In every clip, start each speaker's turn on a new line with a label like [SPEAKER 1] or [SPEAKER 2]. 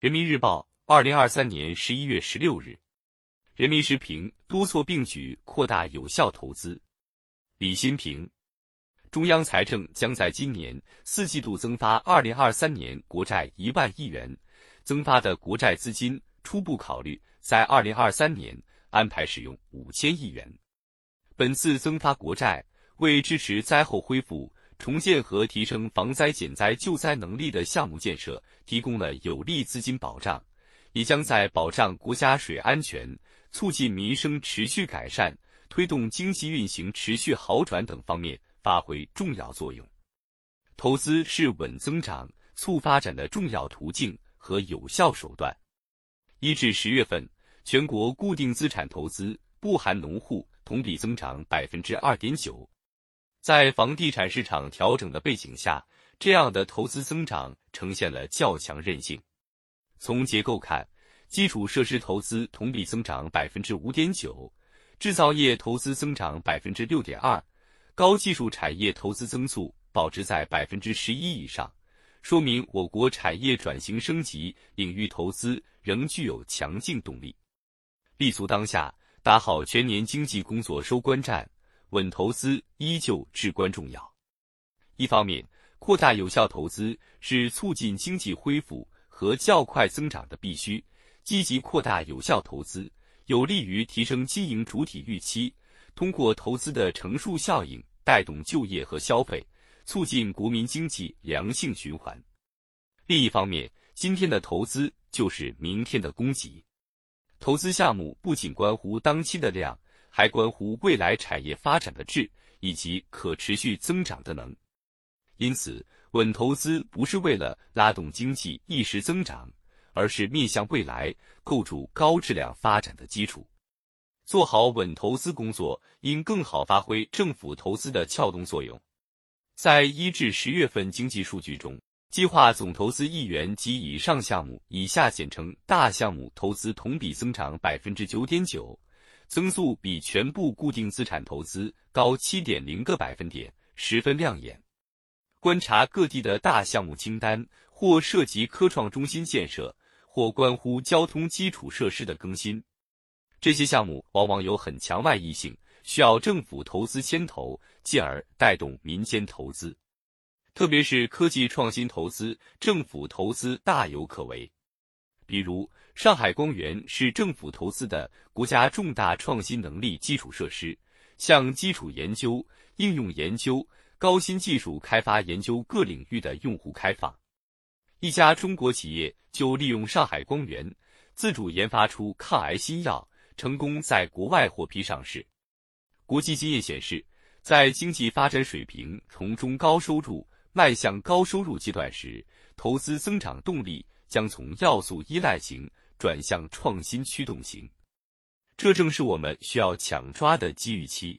[SPEAKER 1] 人民日报，二零二三年十一月十六日。人民时评：多措并举扩大有效投资。李新平，中央财政将在今年四季度增发二零二三年国债一万亿元，增发的国债资金初步考虑在二零二三年安排使用五千亿元。本次增发国债为支持灾后恢复、重建和提升防灾减灾救灾能力的项目建设提供了有力资金保障，也将在保障国家水安全。促进民生持续改善、推动经济运行持续好转等方面发挥重要作用。投资是稳增长、促发展的重要途径和有效手段。一至十月份，全国固定资产投资不含农户同比增长百分之二点九。在房地产市场调整的背景下，这样的投资增长呈现了较强韧性。从结构看，基础设施投资同比增长百分之五点九，制造业投资增长百分之六点二，高技术产业投资增速保持在百分之十一以上，说明我国产业转型升级领域投资仍具有强劲动力。立足当下，打好全年经济工作收官战，稳投资依旧至关重要。一方面，扩大有效投资是促进经济恢复和较快增长的必须。积极扩大有效投资，有利于提升经营主体预期，通过投资的乘数效应带动就业和消费，促进国民经济良性循环。另一方面，今天的投资就是明天的供给，投资项目不仅关乎当期的量，还关乎未来产业发展的质以及可持续增长的能。因此，稳投资不是为了拉动经济一时增长。而是面向未来，构筑高质量发展的基础。做好稳投资工作，应更好发挥政府投资的撬动作用。在一至十月份经济数据中，计划总投资亿元及以上项目（以下简称大项目）投资同比增长百分之九点九，增速比全部固定资产投资高七点零个百分点，十分亮眼。观察各地的大项目清单，或涉及科创中心建设。或关乎交通基础设施的更新，这些项目往往有很强外溢性，需要政府投资牵头，进而带动民间投资。特别是科技创新投资，政府投资大有可为。比如，上海光源是政府投资的国家重大创新能力基础设施，向基础研究、应用研究、高新技术开发研究各领域的用户开放。一家中国企业就利用上海光源，自主研发出抗癌新药，成功在国外获批上市。国际经验显示，在经济发展水平从中高收入迈向高收入阶段时，投资增长动力将从要素依赖型转向创新驱动型。这正是我们需要抢抓的机遇期。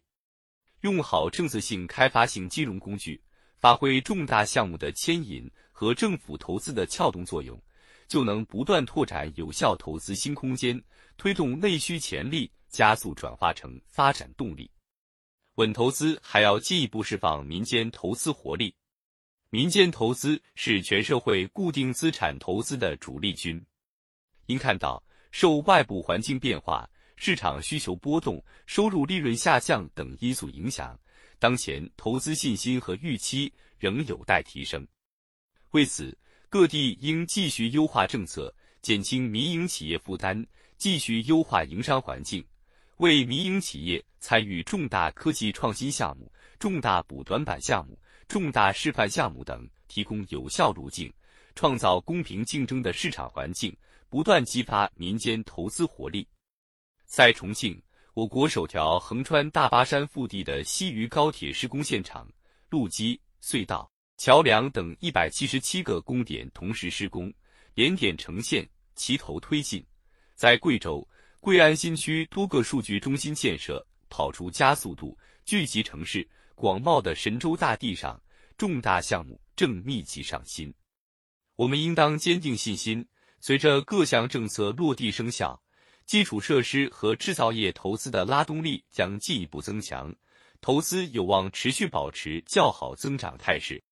[SPEAKER 1] 用好政策性开发性金融工具，发挥重大项目的牵引。和政府投资的撬动作用，就能不断拓展有效投资新空间，推动内需潜力加速转化成发展动力。稳投资还要进一步释放民间投资活力。民间投资是全社会固定资产投资的主力军。应看到，受外部环境变化、市场需求波动、收入利润下降等因素影响，当前投资信心和预期仍有待提升。为此，各地应继续优化政策，减轻民营企业负担，继续优化营商环境，为民营企业参与重大科技创新项目、重大补短板项目、重大示范项目等提供有效路径，创造公平竞争的市场环境，不断激发民间投资活力。在重庆，我国首条横穿大巴山腹地的西渝高铁施工现场，路基、隧道。桥梁等一百七十七个工点同时施工，连点成线，齐头推进。在贵州贵安新区多个数据中心建设跑出加速度，聚集城市广袤的神州大地上，重大项目正密集上新。我们应当坚定信心，随着各项政策落地生效，基础设施和制造业投资的拉动力将进一步增强，投资有望持续保持较好增长态势。